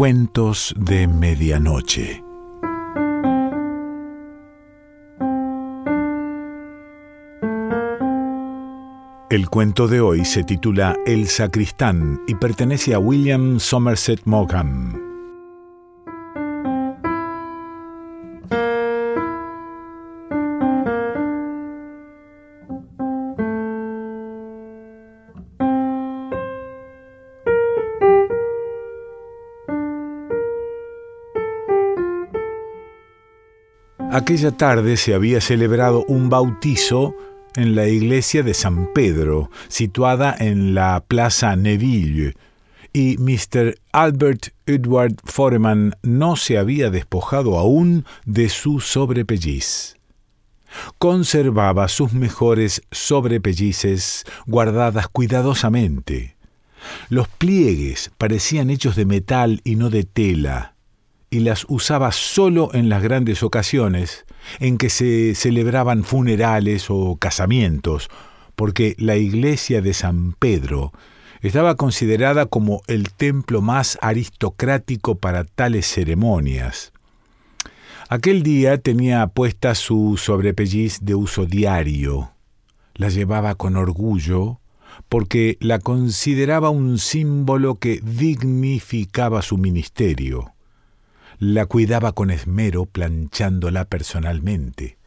Cuentos de Medianoche. El cuento de hoy se titula El sacristán y pertenece a William Somerset Maugham. Aquella tarde se había celebrado un bautizo en la iglesia de San Pedro, situada en la Plaza Neville, y Mr. Albert Edward Foreman no se había despojado aún de su sobrepelliz. Conservaba sus mejores sobrepellices guardadas cuidadosamente. Los pliegues parecían hechos de metal y no de tela, y las usaba solo en las grandes ocasiones en que se celebraban funerales o casamientos, porque la iglesia de San Pedro estaba considerada como el templo más aristocrático para tales ceremonias. Aquel día tenía puesta su sobrepelliz de uso diario. La llevaba con orgullo porque la consideraba un símbolo que dignificaba su ministerio la cuidaba con esmero planchándola personalmente.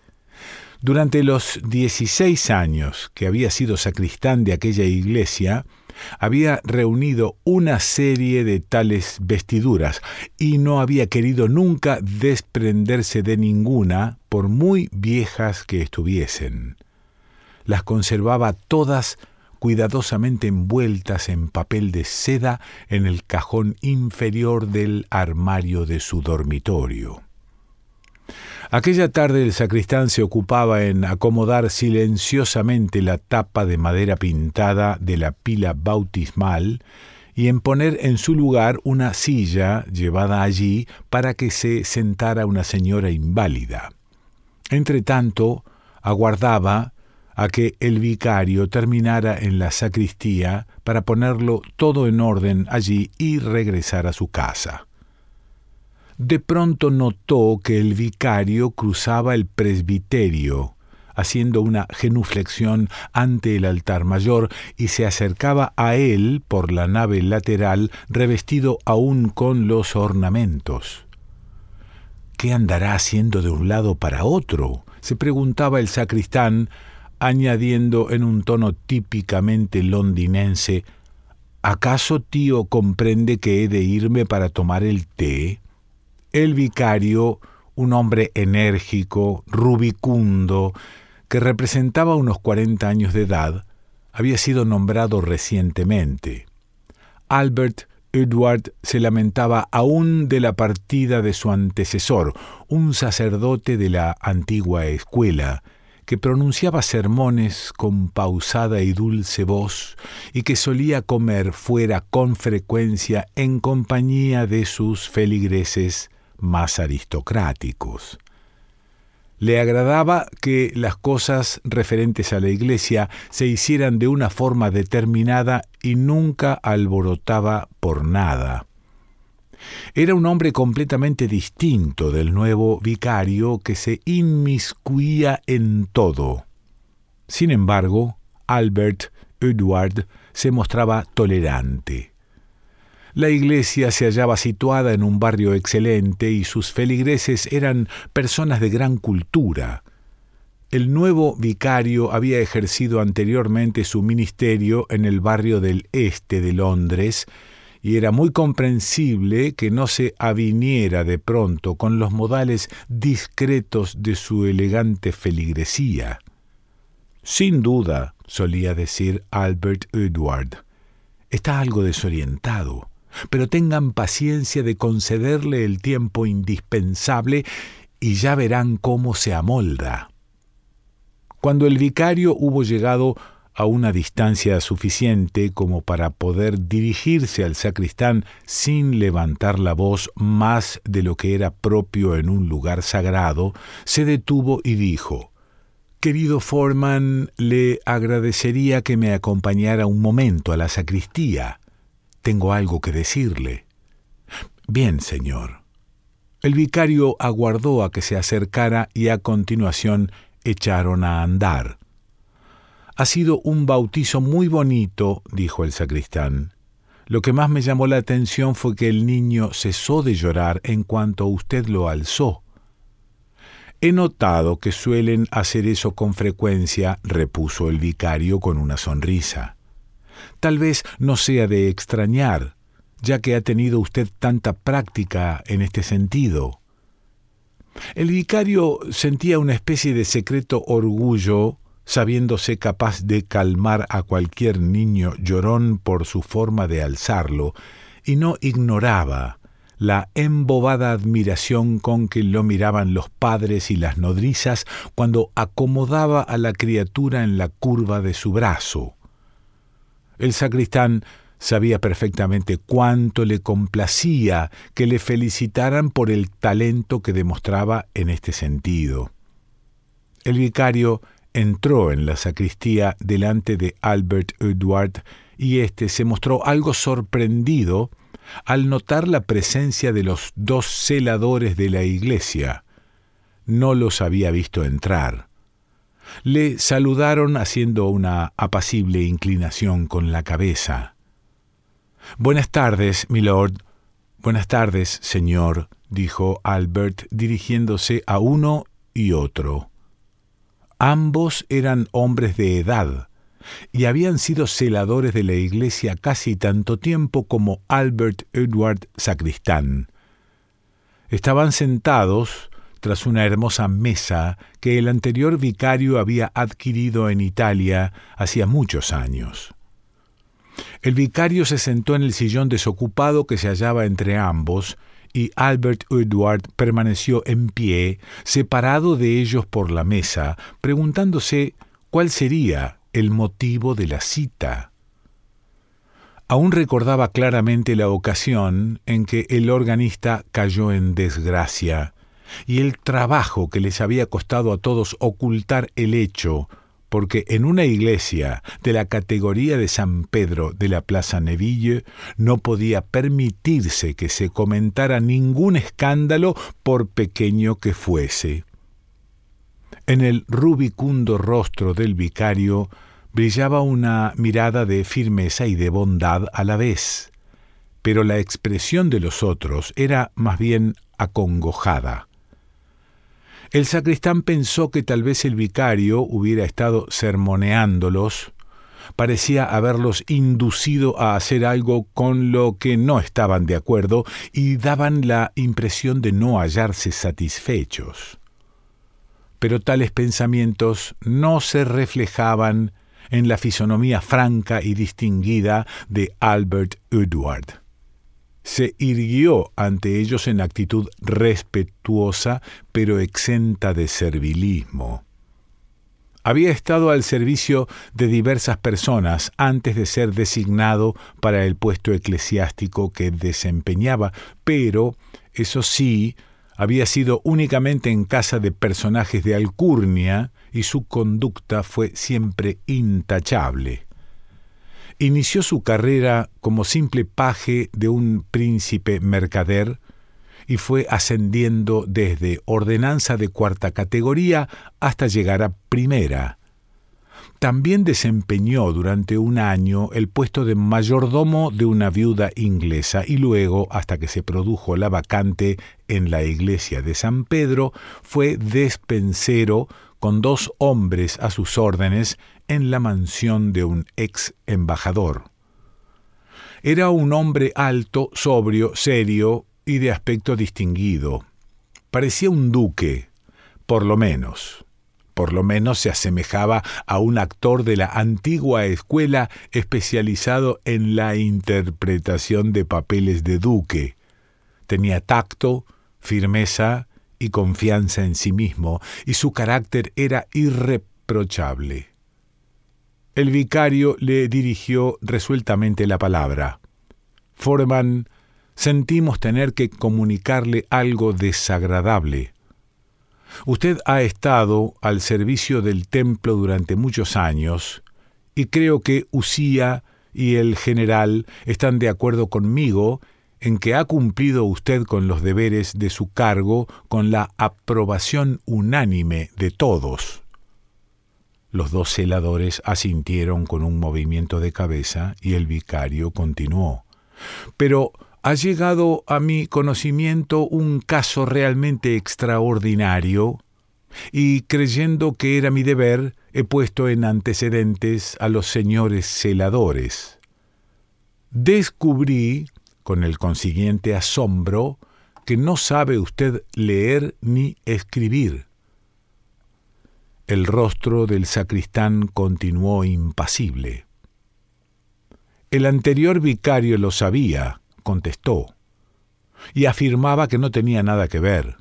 Durante los 16 años que había sido sacristán de aquella iglesia, había reunido una serie de tales vestiduras y no había querido nunca desprenderse de ninguna, por muy viejas que estuviesen. Las conservaba todas cuidadosamente envueltas en papel de seda en el cajón inferior del armario de su dormitorio. Aquella tarde el sacristán se ocupaba en acomodar silenciosamente la tapa de madera pintada de la pila bautismal y en poner en su lugar una silla llevada allí para que se sentara una señora inválida. Entretanto, aguardaba, a que el vicario terminara en la sacristía para ponerlo todo en orden allí y regresar a su casa. De pronto notó que el vicario cruzaba el presbiterio, haciendo una genuflexión ante el altar mayor, y se acercaba a él por la nave lateral, revestido aún con los ornamentos. ¿Qué andará haciendo de un lado para otro? se preguntaba el sacristán, añadiendo en un tono típicamente londinense, ¿acaso tío comprende que he de irme para tomar el té? El vicario, un hombre enérgico, rubicundo, que representaba unos cuarenta años de edad, había sido nombrado recientemente. Albert Edward se lamentaba aún de la partida de su antecesor, un sacerdote de la antigua escuela, que pronunciaba sermones con pausada y dulce voz y que solía comer fuera con frecuencia en compañía de sus feligreses más aristocráticos. Le agradaba que las cosas referentes a la iglesia se hicieran de una forma determinada y nunca alborotaba por nada. Era un hombre completamente distinto del nuevo vicario que se inmiscuía en todo. Sin embargo, Albert Edward se mostraba tolerante. La iglesia se hallaba situada en un barrio excelente y sus feligreses eran personas de gran cultura. El nuevo vicario había ejercido anteriormente su ministerio en el barrio del este de Londres y era muy comprensible que no se aviniera de pronto con los modales discretos de su elegante feligresía. Sin duda, solía decir Albert Edward, está algo desorientado, pero tengan paciencia de concederle el tiempo indispensable y ya verán cómo se amolda. Cuando el vicario hubo llegado a una distancia suficiente como para poder dirigirse al sacristán sin levantar la voz más de lo que era propio en un lugar sagrado, se detuvo y dijo Querido Foreman, le agradecería que me acompañara un momento a la sacristía. Tengo algo que decirle. Bien, señor. El vicario aguardó a que se acercara y a continuación echaron a andar. Ha sido un bautizo muy bonito, dijo el sacristán. Lo que más me llamó la atención fue que el niño cesó de llorar en cuanto usted lo alzó. He notado que suelen hacer eso con frecuencia, repuso el vicario con una sonrisa. Tal vez no sea de extrañar, ya que ha tenido usted tanta práctica en este sentido. El vicario sentía una especie de secreto orgullo sabiéndose capaz de calmar a cualquier niño llorón por su forma de alzarlo, y no ignoraba la embobada admiración con que lo miraban los padres y las nodrizas cuando acomodaba a la criatura en la curva de su brazo. El sacristán sabía perfectamente cuánto le complacía que le felicitaran por el talento que demostraba en este sentido. El vicario entró en la sacristía delante de Albert Edward y éste se mostró algo sorprendido al notar la presencia de los dos celadores de la iglesia. No los había visto entrar. Le saludaron haciendo una apacible inclinación con la cabeza. Buenas tardes, milord. Buenas tardes, señor, dijo Albert dirigiéndose a uno y otro. Ambos eran hombres de edad y habían sido celadores de la iglesia casi tanto tiempo como Albert Edward Sacristán. Estaban sentados tras una hermosa mesa que el anterior vicario había adquirido en Italia hacía muchos años. El vicario se sentó en el sillón desocupado que se hallaba entre ambos y Albert Edward permaneció en pie, separado de ellos por la mesa, preguntándose cuál sería el motivo de la cita. Aún recordaba claramente la ocasión en que el organista cayó en desgracia, y el trabajo que les había costado a todos ocultar el hecho porque en una iglesia de la categoría de San Pedro de la Plaza Neville no podía permitirse que se comentara ningún escándalo por pequeño que fuese. En el rubicundo rostro del vicario brillaba una mirada de firmeza y de bondad a la vez, pero la expresión de los otros era más bien acongojada. El sacristán pensó que tal vez el vicario hubiera estado sermoneándolos, parecía haberlos inducido a hacer algo con lo que no estaban de acuerdo y daban la impresión de no hallarse satisfechos. Pero tales pensamientos no se reflejaban en la fisonomía franca y distinguida de Albert Edward se irguió ante ellos en actitud respetuosa pero exenta de servilismo. Había estado al servicio de diversas personas antes de ser designado para el puesto eclesiástico que desempeñaba, pero, eso sí, había sido únicamente en casa de personajes de alcurnia y su conducta fue siempre intachable inició su carrera como simple paje de un príncipe mercader y fue ascendiendo desde ordenanza de cuarta categoría hasta llegar a primera. También desempeñó durante un año el puesto de mayordomo de una viuda inglesa y luego, hasta que se produjo la vacante en la iglesia de San Pedro, fue despensero con dos hombres a sus órdenes en la mansión de un ex embajador. Era un hombre alto, sobrio, serio y de aspecto distinguido. Parecía un duque, por lo menos. Por lo menos se asemejaba a un actor de la antigua escuela especializado en la interpretación de papeles de duque. Tenía tacto, firmeza y confianza en sí mismo, y su carácter era irreprochable. El vicario le dirigió resueltamente la palabra. Foreman, sentimos tener que comunicarle algo desagradable. Usted ha estado al servicio del templo durante muchos años, y creo que Usía y el general están de acuerdo conmigo en que ha cumplido usted con los deberes de su cargo con la aprobación unánime de todos. Los dos celadores asintieron con un movimiento de cabeza y el vicario continuó. Pero ha llegado a mi conocimiento un caso realmente extraordinario y creyendo que era mi deber, he puesto en antecedentes a los señores celadores. Descubrí, con el consiguiente asombro, que no sabe usted leer ni escribir. El rostro del sacristán continuó impasible. El anterior vicario lo sabía, contestó, y afirmaba que no tenía nada que ver.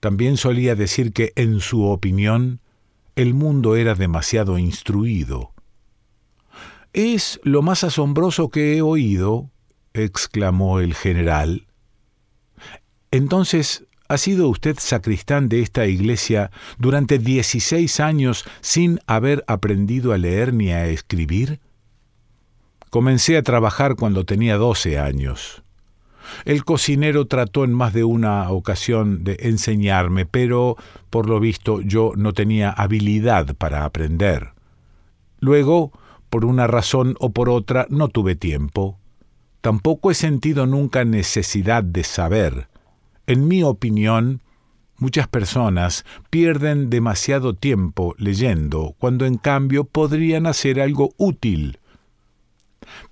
También solía decir que, en su opinión, el mundo era demasiado instruido. Es lo más asombroso que he oído, exclamó el general. Entonces, ¿ha sido usted sacristán de esta iglesia durante dieciséis años sin haber aprendido a leer ni a escribir? Comencé a trabajar cuando tenía doce años. El cocinero trató en más de una ocasión de enseñarme, pero, por lo visto, yo no tenía habilidad para aprender. Luego, por una razón o por otra, no tuve tiempo. Tampoco he sentido nunca necesidad de saber. En mi opinión, muchas personas pierden demasiado tiempo leyendo, cuando en cambio podrían hacer algo útil.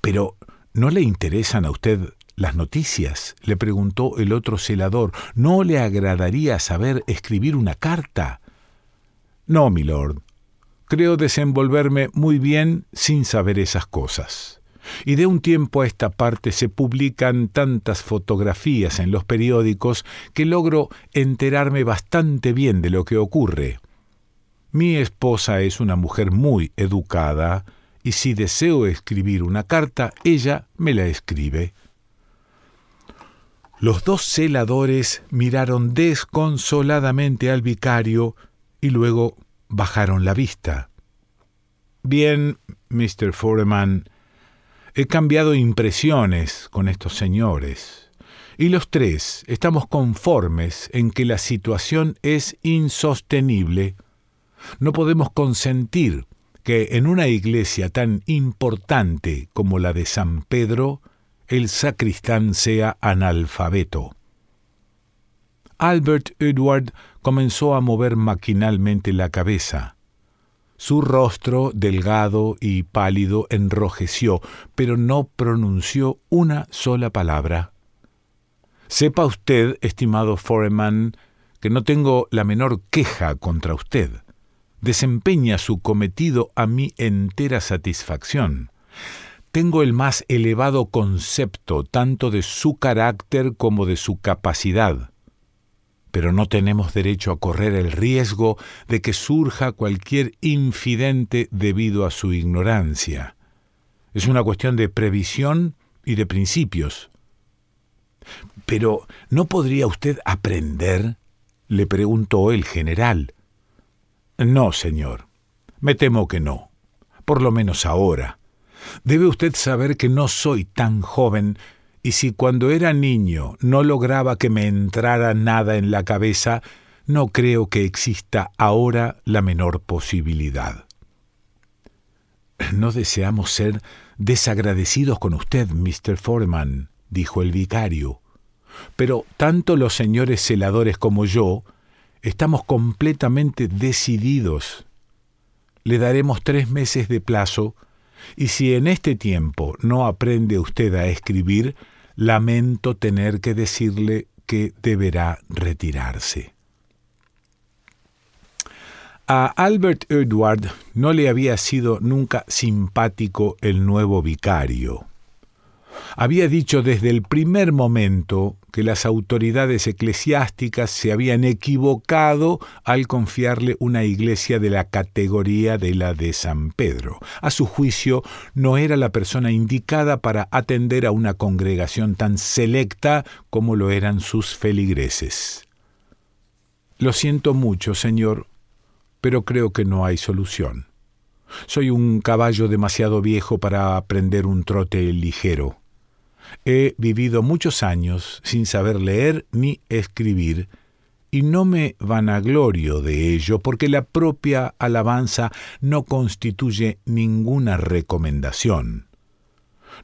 Pero, ¿no le interesan a usted las noticias? le preguntó el otro celador. ¿No le agradaría saber escribir una carta? No, milord. Creo desenvolverme muy bien sin saber esas cosas. Y de un tiempo a esta parte se publican tantas fotografías en los periódicos que logro enterarme bastante bien de lo que ocurre. Mi esposa es una mujer muy educada, y si deseo escribir una carta, ella me la escribe. Los dos celadores miraron desconsoladamente al vicario y luego bajaron la vista. Bien, Mr. Foreman, he cambiado impresiones con estos señores, y los tres estamos conformes en que la situación es insostenible. No podemos consentir que en una iglesia tan importante como la de San Pedro el sacristán sea analfabeto. Albert Edward comenzó a mover maquinalmente la cabeza. Su rostro, delgado y pálido, enrojeció, pero no pronunció una sola palabra. Sepa usted, estimado Foreman, que no tengo la menor queja contra usted. Desempeña su cometido a mi entera satisfacción tengo el más elevado concepto tanto de su carácter como de su capacidad. Pero no tenemos derecho a correr el riesgo de que surja cualquier infidente debido a su ignorancia. Es una cuestión de previsión y de principios. Pero ¿no podría usted aprender? le preguntó el general. No, señor. Me temo que no. Por lo menos ahora. Debe usted saber que no soy tan joven, y si cuando era niño no lograba que me entrara nada en la cabeza, no creo que exista ahora la menor posibilidad. No deseamos ser desagradecidos con usted, Mr. Foreman, dijo el vicario, pero tanto los señores celadores como yo estamos completamente decididos. Le daremos tres meses de plazo y si en este tiempo no aprende usted a escribir, lamento tener que decirle que deberá retirarse. A Albert Edward no le había sido nunca simpático el nuevo vicario. Había dicho desde el primer momento que las autoridades eclesiásticas se habían equivocado al confiarle una iglesia de la categoría de la de San Pedro. A su juicio, no era la persona indicada para atender a una congregación tan selecta como lo eran sus feligreses. Lo siento mucho, señor, pero creo que no hay solución. Soy un caballo demasiado viejo para aprender un trote ligero. He vivido muchos años sin saber leer ni escribir, y no me vanaglorio de ello porque la propia alabanza no constituye ninguna recomendación.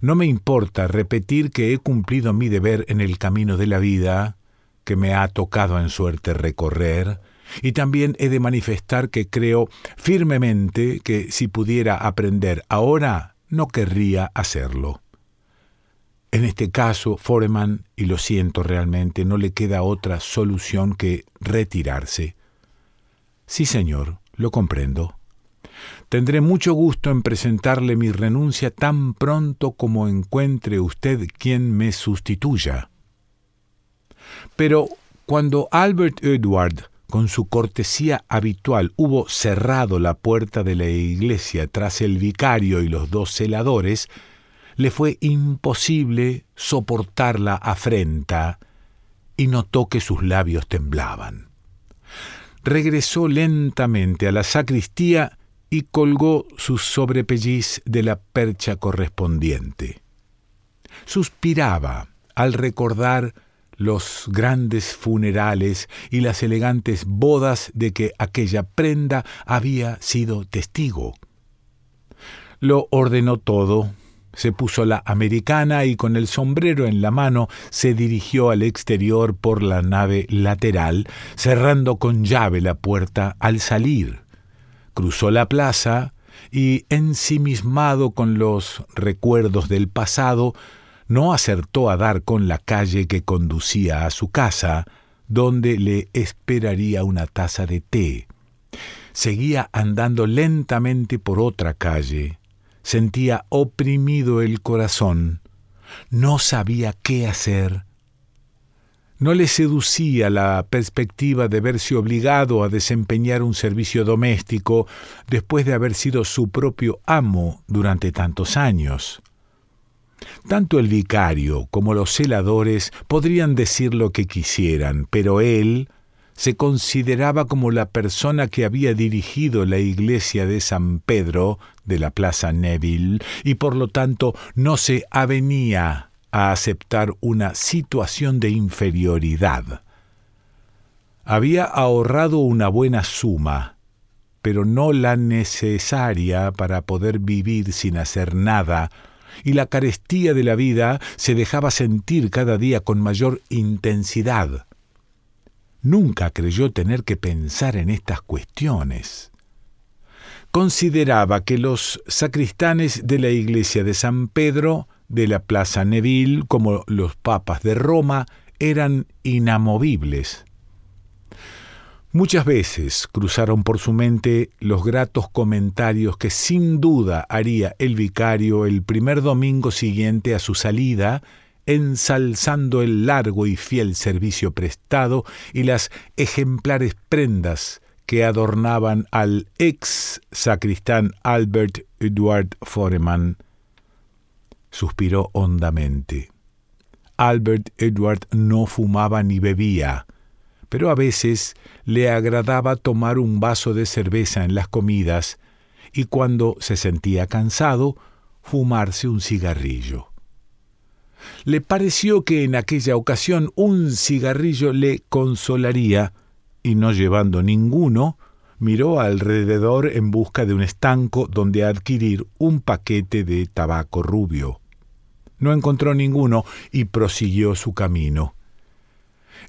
No me importa repetir que he cumplido mi deber en el camino de la vida, que me ha tocado en suerte recorrer, y también he de manifestar que creo firmemente que si pudiera aprender ahora, no querría hacerlo. En este caso, Foreman, y lo siento realmente, no le queda otra solución que retirarse. Sí, señor, lo comprendo. Tendré mucho gusto en presentarle mi renuncia tan pronto como encuentre usted quien me sustituya. Pero cuando Albert Edward, con su cortesía habitual, hubo cerrado la puerta de la iglesia tras el vicario y los dos celadores, le fue imposible soportar la afrenta y notó que sus labios temblaban. Regresó lentamente a la sacristía y colgó su sobrepelliz de la percha correspondiente. Suspiraba al recordar los grandes funerales y las elegantes bodas de que aquella prenda había sido testigo. Lo ordenó todo, se puso la americana y con el sombrero en la mano se dirigió al exterior por la nave lateral, cerrando con llave la puerta al salir. Cruzó la plaza y, ensimismado con los recuerdos del pasado, no acertó a dar con la calle que conducía a su casa, donde le esperaría una taza de té. Seguía andando lentamente por otra calle. Sentía oprimido el corazón. No sabía qué hacer. No le seducía la perspectiva de verse obligado a desempeñar un servicio doméstico después de haber sido su propio amo durante tantos años. Tanto el vicario como los celadores podrían decir lo que quisieran, pero él se consideraba como la persona que había dirigido la iglesia de San Pedro de la Plaza Neville y por lo tanto no se avenía a aceptar una situación de inferioridad. Había ahorrado una buena suma, pero no la necesaria para poder vivir sin hacer nada y la carestía de la vida se dejaba sentir cada día con mayor intensidad. Nunca creyó tener que pensar en estas cuestiones. Consideraba que los sacristanes de la iglesia de San Pedro, de la Plaza Neville, como los papas de Roma, eran inamovibles. Muchas veces cruzaron por su mente los gratos comentarios que sin duda haría el vicario el primer domingo siguiente a su salida, ensalzando el largo y fiel servicio prestado y las ejemplares prendas que adornaban al ex sacristán Albert Edward Foreman. Suspiró hondamente. Albert Edward no fumaba ni bebía, pero a veces le agradaba tomar un vaso de cerveza en las comidas y cuando se sentía cansado, fumarse un cigarrillo. Le pareció que en aquella ocasión un cigarrillo le consolaría, y no llevando ninguno, miró alrededor en busca de un estanco donde adquirir un paquete de tabaco rubio. No encontró ninguno y prosiguió su camino.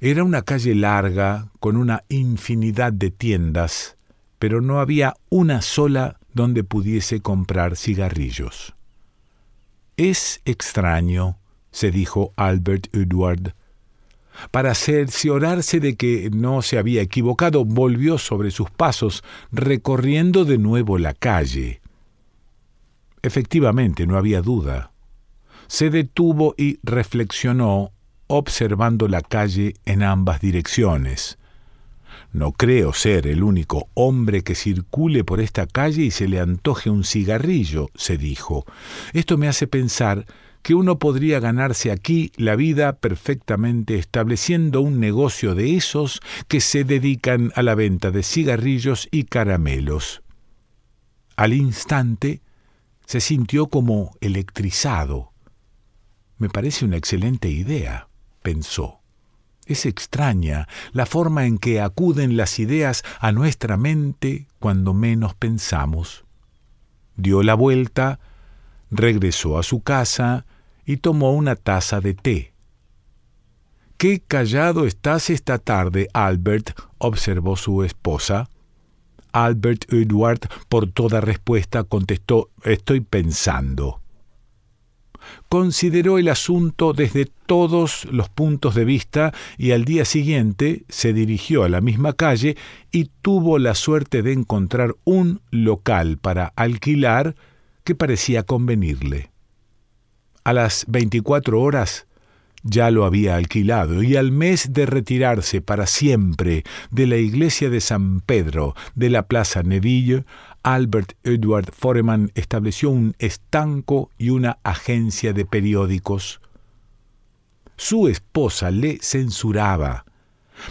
Era una calle larga, con una infinidad de tiendas, pero no había una sola donde pudiese comprar cigarrillos. Es extraño, se dijo Albert Edward. Para cerciorarse de que no se había equivocado, volvió sobre sus pasos, recorriendo de nuevo la calle. Efectivamente, no había duda. Se detuvo y reflexionó observando la calle en ambas direcciones. No creo ser el único hombre que circule por esta calle y se le antoje un cigarrillo, se dijo. Esto me hace pensar que uno podría ganarse aquí la vida perfectamente estableciendo un negocio de esos que se dedican a la venta de cigarrillos y caramelos. Al instante se sintió como electrizado Me parece una excelente idea, pensó. Es extraña la forma en que acuden las ideas a nuestra mente cuando menos pensamos. Dio la vuelta, regresó a su casa y tomó una taza de té. Qué callado estás esta tarde, Albert, observó su esposa. Albert Edward, por toda respuesta, contestó Estoy pensando consideró el asunto desde todos los puntos de vista y al día siguiente se dirigió a la misma calle y tuvo la suerte de encontrar un local para alquilar que parecía convenirle. A las 24 horas ya lo había alquilado y al mes de retirarse para siempre de la iglesia de San Pedro de la Plaza Neville, Albert Edward Foreman estableció un estanco y una agencia de periódicos. Su esposa le censuraba,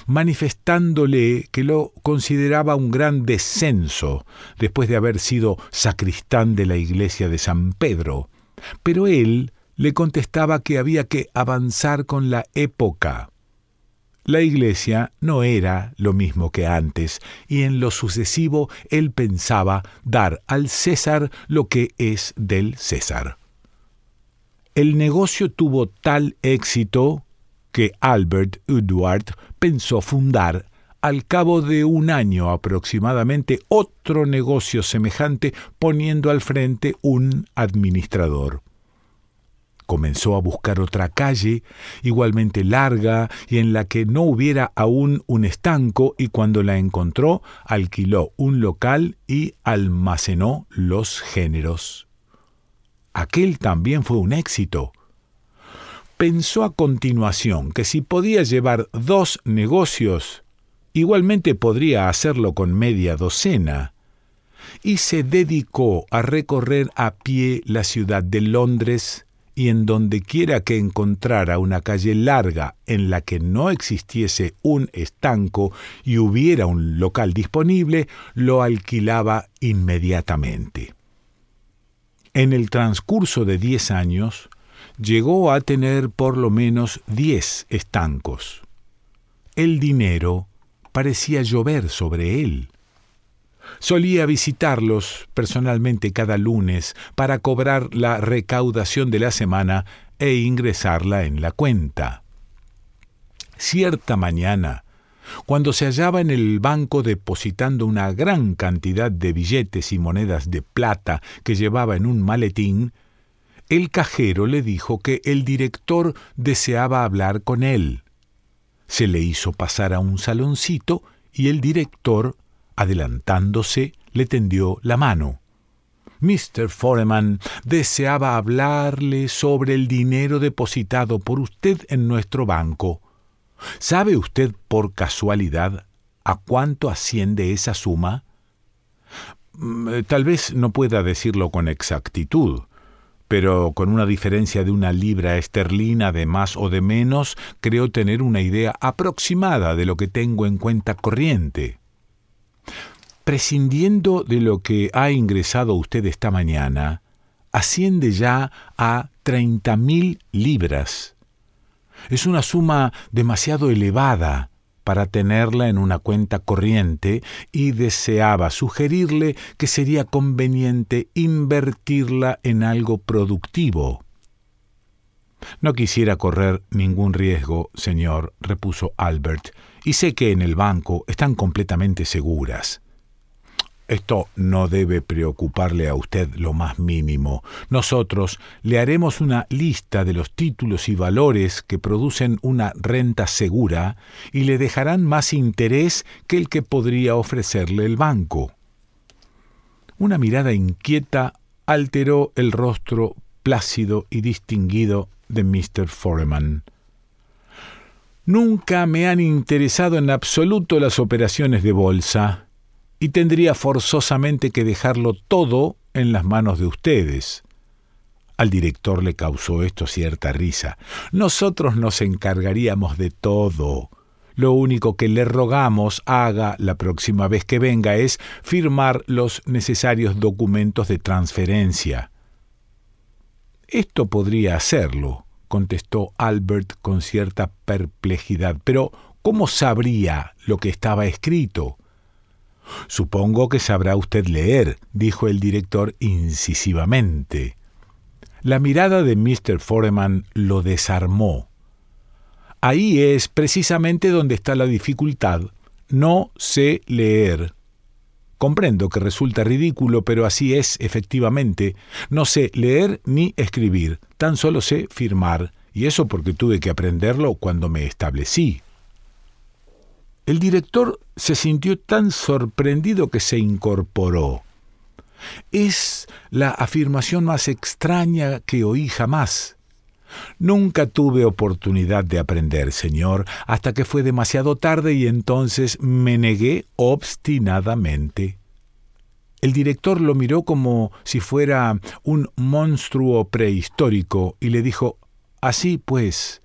manifestándole que lo consideraba un gran descenso después de haber sido sacristán de la iglesia de San Pedro, pero él le contestaba que había que avanzar con la época. La iglesia no era lo mismo que antes, y en lo sucesivo él pensaba dar al César lo que es del César. El negocio tuvo tal éxito que Albert Edward pensó fundar al cabo de un año aproximadamente otro negocio semejante poniendo al frente un administrador comenzó a buscar otra calle, igualmente larga y en la que no hubiera aún un estanco, y cuando la encontró, alquiló un local y almacenó los géneros. Aquel también fue un éxito. Pensó a continuación que si podía llevar dos negocios, igualmente podría hacerlo con media docena y se dedicó a recorrer a pie la ciudad de Londres y en donde quiera que encontrara una calle larga en la que no existiese un estanco y hubiera un local disponible, lo alquilaba inmediatamente. En el transcurso de diez años, llegó a tener por lo menos diez estancos. El dinero parecía llover sobre él. Solía visitarlos personalmente cada lunes para cobrar la recaudación de la semana e ingresarla en la cuenta. Cierta mañana, cuando se hallaba en el banco depositando una gran cantidad de billetes y monedas de plata que llevaba en un maletín, el cajero le dijo que el director deseaba hablar con él. Se le hizo pasar a un saloncito y el director Adelantándose, le tendió la mano. Mr. Foreman deseaba hablarle sobre el dinero depositado por usted en nuestro banco. ¿Sabe usted por casualidad a cuánto asciende esa suma? Mm, eh, tal vez no pueda decirlo con exactitud, pero con una diferencia de una libra esterlina de más o de menos, creo tener una idea aproximada de lo que tengo en cuenta corriente prescindiendo de lo que ha ingresado usted esta mañana, asciende ya a treinta mil libras. Es una suma demasiado elevada para tenerla en una cuenta corriente y deseaba sugerirle que sería conveniente invertirla en algo productivo. No quisiera correr ningún riesgo, señor, repuso Albert, y sé que en el banco están completamente seguras. Esto no debe preocuparle a usted lo más mínimo. Nosotros le haremos una lista de los títulos y valores que producen una renta segura y le dejarán más interés que el que podría ofrecerle el banco. Una mirada inquieta alteró el rostro plácido y distinguido de Mr. Foreman. Nunca me han interesado en absoluto las operaciones de bolsa, y tendría forzosamente que dejarlo todo en las manos de ustedes. Al director le causó esto cierta risa. Nosotros nos encargaríamos de todo. Lo único que le rogamos haga la próxima vez que venga es firmar los necesarios documentos de transferencia. Esto podría hacerlo, contestó Albert con cierta perplejidad. Pero, ¿cómo sabría lo que estaba escrito? Supongo que sabrá usted leer, dijo el director incisivamente. La mirada de Mr. Foreman lo desarmó. Ahí es precisamente donde está la dificultad. No sé leer. Comprendo que resulta ridículo, pero así es efectivamente. No sé leer ni escribir, tan solo sé firmar, y eso porque tuve que aprenderlo cuando me establecí. El director se sintió tan sorprendido que se incorporó. Es la afirmación más extraña que oí jamás. Nunca tuve oportunidad de aprender, señor, hasta que fue demasiado tarde y entonces me negué obstinadamente. El director lo miró como si fuera un monstruo prehistórico y le dijo Así pues,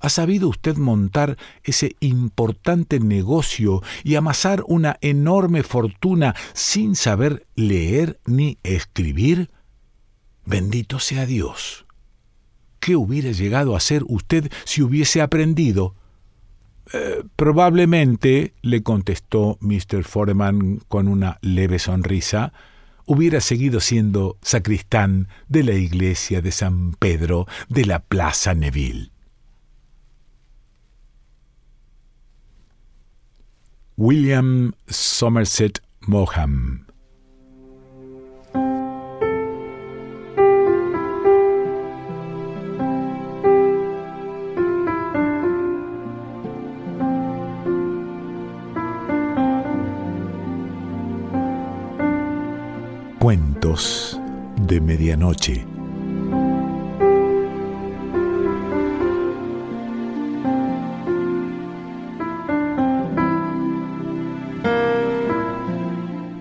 ¿ha sabido usted montar ese importante negocio y amasar una enorme fortuna sin saber leer ni escribir? Bendito sea Dios. ¿Qué hubiera llegado a ser usted si hubiese aprendido? Eh, probablemente, le contestó Mr. Foreman con una leve sonrisa, hubiera seguido siendo sacristán de la iglesia de San Pedro de la Plaza Neville. William Somerset Moham Cuentos de Medianoche.